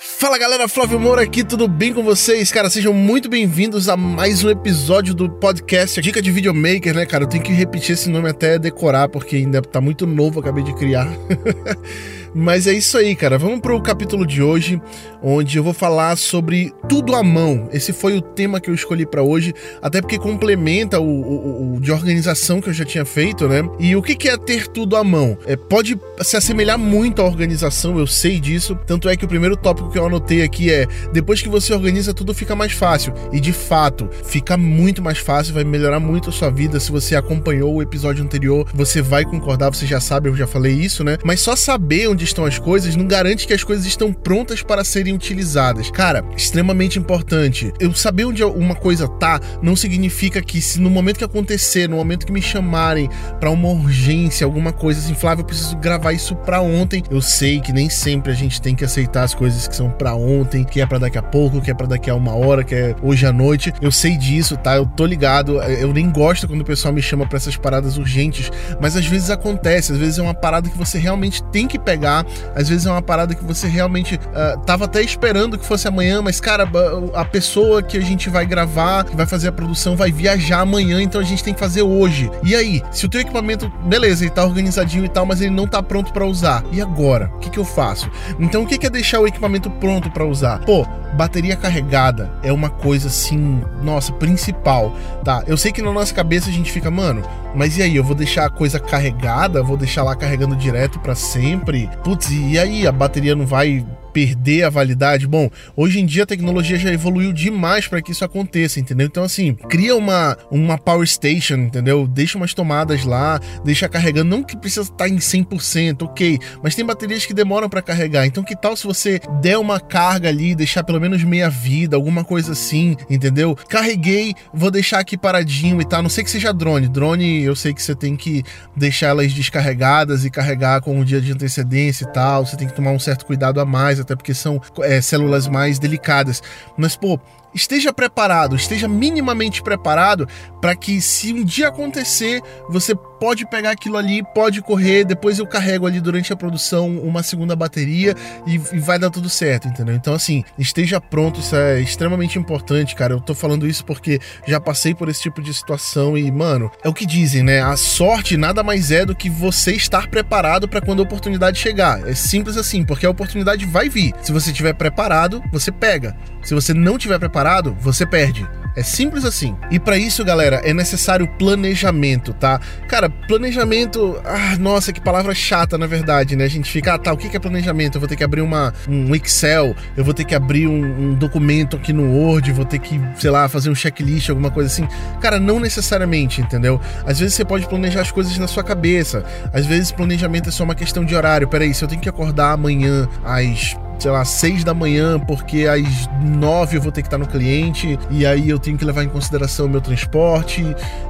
Fala galera, Flávio Moura aqui, tudo bem com vocês? Cara, sejam muito bem-vindos a mais um episódio do podcast Dica de Videomaker, né, cara? Eu tenho que repetir esse nome até decorar, porque ainda tá muito novo, acabei de criar. Mas é isso aí, cara. Vamos pro capítulo de hoje, onde eu vou falar sobre tudo à mão. Esse foi o tema que eu escolhi para hoje, até porque complementa o, o, o, de organização que eu já tinha feito, né? E o que, é ter tudo à mão? É, pode se assemelhar muito à organização, eu sei disso. Tanto é que o primeiro tópico que eu anotei aqui é: depois que você organiza, tudo fica mais fácil. E de fato, fica muito mais fácil, vai melhorar muito a sua vida. Se você acompanhou o episódio anterior, você vai concordar, você já sabe, eu já falei isso, né? Mas só saber onde estão as coisas não garante que as coisas estão prontas para serem utilizadas. Cara, extremamente importante. Eu saber onde uma coisa tá não significa que se no momento que acontecer, no momento que me chamarem para uma urgência, alguma coisa assim, Flávio, eu preciso gravar isso para ontem. Eu sei que nem sempre a gente tem que aceitar as coisas que são para ontem, que é para daqui a pouco, que é para daqui a uma hora, que é hoje à noite. Eu sei disso, tá? Eu tô ligado. Eu nem gosto quando o pessoal me chama para essas paradas urgentes, mas às vezes acontece, às vezes é uma parada que você realmente tem que pegar às vezes é uma parada que você realmente uh, tava até esperando que fosse amanhã, mas cara, a pessoa que a gente vai gravar, que vai fazer a produção, vai viajar amanhã, então a gente tem que fazer hoje. E aí, se o teu equipamento, beleza, ele tá organizadinho e tal, mas ele não tá pronto para usar. E agora? O que que eu faço? Então o que que é deixar o equipamento pronto para usar? Pô, bateria carregada é uma coisa assim, nossa, principal, tá? Eu sei que na nossa cabeça a gente fica, mano, mas e aí, eu vou deixar a coisa carregada, vou deixar lá carregando direto para sempre? Putz, e aí? A bateria não vai perder a validade. Bom, hoje em dia a tecnologia já evoluiu demais para que isso aconteça, entendeu? Então, assim, cria uma, uma power station, entendeu? Deixa umas tomadas lá, deixa carregando. Não que precisa estar em 100%, ok, mas tem baterias que demoram para carregar. Então, que tal se você der uma carga ali, deixar pelo menos meia vida, alguma coisa assim, entendeu? Carreguei, vou deixar aqui paradinho e tal. Não sei que seja drone. Drone, eu sei que você tem que deixar elas descarregadas e carregar com um dia de antecedência e tal. Você tem que tomar um certo cuidado a mais até porque são é, células mais delicadas. Mas, pô, esteja preparado, esteja minimamente preparado para que se um dia acontecer, você pode pegar aquilo ali, pode correr, depois eu carrego ali durante a produção uma segunda bateria e, e, vai dar tudo certo, entendeu? Então assim, esteja pronto, isso é extremamente importante, cara. Eu tô falando isso porque já passei por esse tipo de situação e, mano, é o que dizem, né? A sorte nada mais é do que você estar preparado para quando a oportunidade chegar. É simples assim, porque a oportunidade vai vir. Se você estiver preparado, você pega. Se você não estiver preparado, você perde. É simples assim. E para isso, galera, é necessário planejamento, tá? Cara, planejamento. Ah, nossa, que palavra chata, na verdade, né? A gente fica, ah, tá, o que é planejamento? Eu vou ter que abrir uma, um Excel, eu vou ter que abrir um, um documento aqui no Word, vou ter que, sei lá, fazer um checklist, alguma coisa assim. Cara, não necessariamente, entendeu? Às vezes você pode planejar as coisas na sua cabeça. Às vezes planejamento é só uma questão de horário. Peraí, se eu tenho que acordar amanhã às sei lá, seis da manhã, porque às nove eu vou ter que estar no cliente, e aí eu tenho que levar em consideração o meu transporte,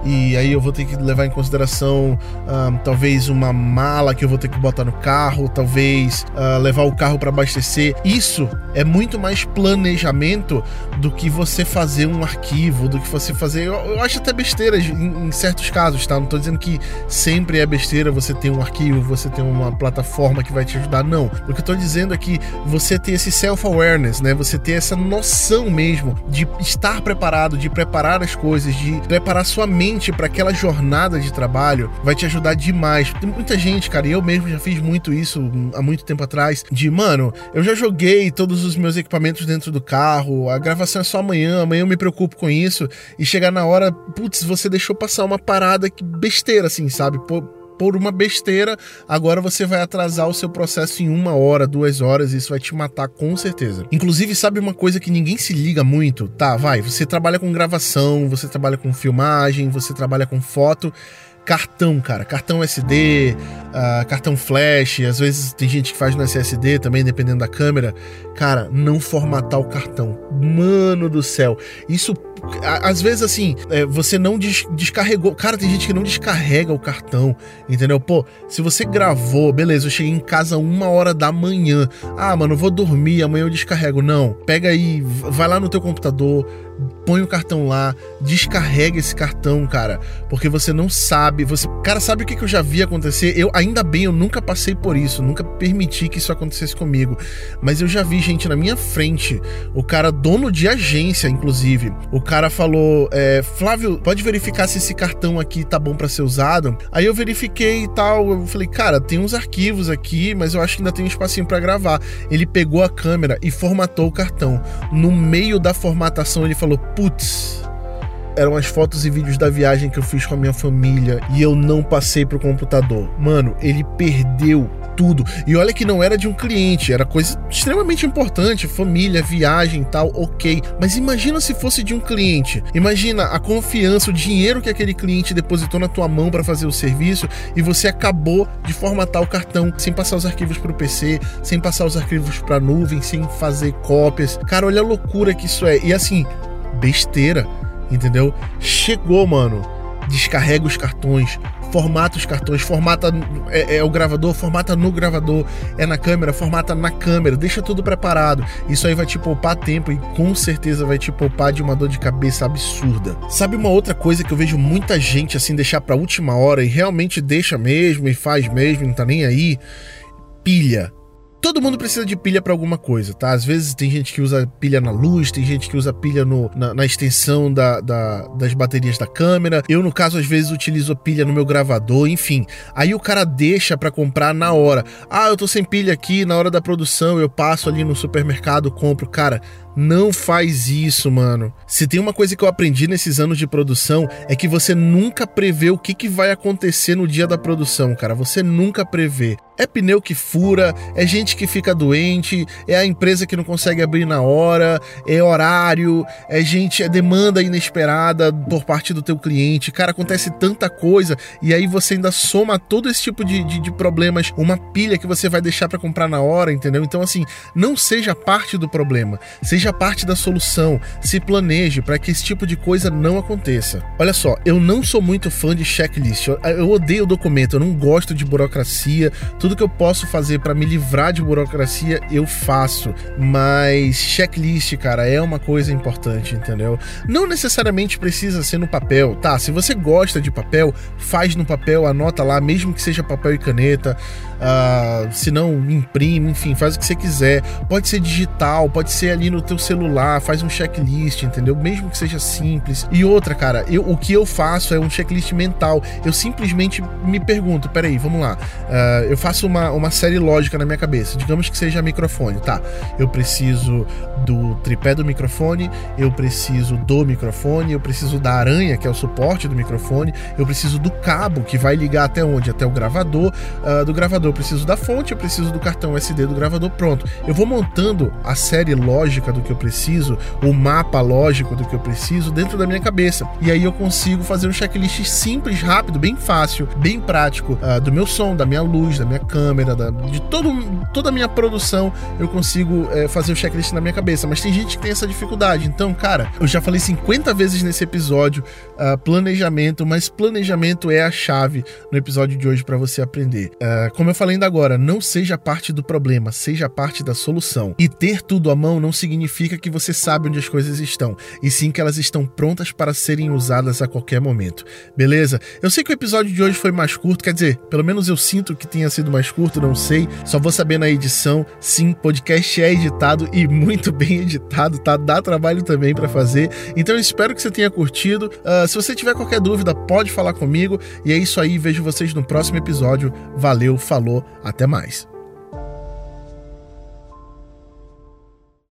e aí eu vou ter que levar em consideração uh, talvez uma mala que eu vou ter que botar no carro, talvez uh, levar o carro para abastecer. Isso é muito mais planejamento do que você fazer um arquivo, do que você fazer. Eu, eu acho até besteira em, em, certos casos, tá? Não tô dizendo que sempre é besteira você ter um arquivo, você ter uma plataforma que vai te ajudar, não. O que eu tô dizendo é que você você ter esse self-awareness, né? Você ter essa noção mesmo de estar preparado, de preparar as coisas, de preparar sua mente para aquela jornada de trabalho, vai te ajudar demais. Tem muita gente, cara, e eu mesmo já fiz muito isso há muito tempo atrás, de, mano, eu já joguei todos os meus equipamentos dentro do carro, a gravação é só amanhã, amanhã eu me preocupo com isso, e chegar na hora, putz, você deixou passar uma parada que besteira, assim, sabe? Pô, por uma besteira, agora você vai atrasar o seu processo em uma hora, duas horas, e isso vai te matar com certeza. Inclusive, sabe uma coisa que ninguém se liga muito? Tá, vai, você trabalha com gravação, você trabalha com filmagem, você trabalha com foto cartão, cara. Cartão SD, uh, ah, cartão flash, às vezes tem gente que faz no SSD também, dependendo da câmera. Cara, não formatar o cartão. Mano do céu. Isso às vezes, assim, é, você não des descarregou. Cara, tem gente que não descarrega o cartão, entendeu? Pô, se você gravou, beleza, eu cheguei em casa uma hora da manhã. Ah, mano, vou dormir, amanhã eu descarrego. Não. Pega aí, vai lá no teu computador, põe o cartão lá, descarrega esse cartão, cara, porque você não sabe, você, cara, sabe o que, que eu já vi acontecer? Eu ainda bem, eu nunca passei por isso, nunca permiti que isso acontecesse comigo, mas eu já vi gente na minha frente, o cara dono de agência, inclusive, o cara falou, é, Flávio, pode verificar se esse cartão aqui tá bom para ser usado? Aí eu verifiquei e tal, eu falei, cara, tem uns arquivos aqui, mas eu acho que ainda tem um espacinho para gravar. Ele pegou a câmera e formatou o cartão. No meio da formatação ele falou, putz, eram as fotos e vídeos da viagem que eu fiz com a minha família e eu não passei pro computador. Mano, ele perdeu tudo. E olha que não era de um cliente, era coisa extremamente importante, família, viagem tal, ok. Mas imagina se fosse de um cliente. Imagina a confiança, o dinheiro que aquele cliente depositou na tua mão para fazer o serviço e você acabou de formatar o cartão sem passar os arquivos para o PC, sem passar os arquivos para nuvem, sem fazer cópias. Cara, olha a loucura que isso é. E assim, besteira entendeu? Chegou, mano. Descarrega os cartões, formata os cartões, formata é, é, o gravador, formata no gravador, é na câmera, formata na câmera, deixa tudo preparado. Isso aí vai te poupar tempo e com certeza vai te poupar de uma dor de cabeça absurda. Sabe uma outra coisa que eu vejo muita gente assim deixar para última hora e realmente deixa mesmo e faz mesmo, não tá nem aí? Pilha. Todo mundo precisa de pilha para alguma coisa, tá? Às vezes tem gente que usa pilha na luz, tem gente que usa pilha no, na, na extensão da, da, das baterias da câmera. Eu, no caso, às vezes utilizo pilha no meu gravador, enfim. Aí o cara deixa para comprar na hora. Ah, eu tô sem pilha aqui, na hora da produção eu passo ali no supermercado, compro. Cara, não faz isso, mano. Se tem uma coisa que eu aprendi nesses anos de produção é que você nunca prevê o que, que vai acontecer no dia da produção, cara. Você nunca prevê. É pneu que fura, é gente que fica doente, é a empresa que não consegue abrir na hora, é horário, é gente, é demanda inesperada por parte do teu cliente. Cara, acontece tanta coisa e aí você ainda soma todo esse tipo de, de, de problemas, uma pilha que você vai deixar para comprar na hora, entendeu? Então, assim, não seja parte do problema, seja parte da solução, se planeje para que esse tipo de coisa não aconteça. Olha só, eu não sou muito fã de checklist, eu, eu odeio documento, eu não gosto de burocracia, tudo tudo que eu posso fazer para me livrar de burocracia, eu faço. Mas checklist, cara, é uma coisa importante, entendeu? Não necessariamente precisa ser no papel, tá? Se você gosta de papel, faz no papel, anota lá, mesmo que seja papel e caneta. Uh, se não, imprime, enfim, faz o que você quiser. Pode ser digital, pode ser ali no teu celular, faz um checklist, entendeu? Mesmo que seja simples. E outra, cara, eu, o que eu faço é um checklist mental. Eu simplesmente me pergunto, peraí, vamos lá. Uh, eu faço faço uma, uma série lógica na minha cabeça. Digamos que seja microfone, tá? Eu preciso do tripé do microfone, eu preciso do microfone, eu preciso da aranha, que é o suporte do microfone, eu preciso do cabo que vai ligar até onde? Até o gravador. Uh, do gravador eu preciso da fonte, eu preciso do cartão SD do gravador. Pronto. Eu vou montando a série lógica do que eu preciso, o mapa lógico do que eu preciso dentro da minha cabeça. E aí eu consigo fazer um checklist simples, rápido, bem fácil, bem prático uh, do meu som, da minha luz, da minha câmera, da, de todo, toda a minha produção, eu consigo é, fazer o checklist na minha cabeça. Mas tem gente que tem essa dificuldade. Então, cara, eu já falei 50 vezes nesse episódio uh, planejamento, mas planejamento é a chave no episódio de hoje para você aprender. Uh, como eu falei ainda agora, não seja parte do problema, seja parte da solução. E ter tudo à mão não significa que você sabe onde as coisas estão, e sim que elas estão prontas para serem usadas a qualquer momento. Beleza? Eu sei que o episódio de hoje foi mais curto, quer dizer, pelo menos eu sinto que tenha sido mais mais curto, não sei. Só vou saber na edição. Sim, podcast é editado e muito bem editado, tá? Dá trabalho também para fazer. Então eu espero que você tenha curtido. Uh, se você tiver qualquer dúvida, pode falar comigo. E é isso aí, vejo vocês no próximo episódio. Valeu, falou, até mais.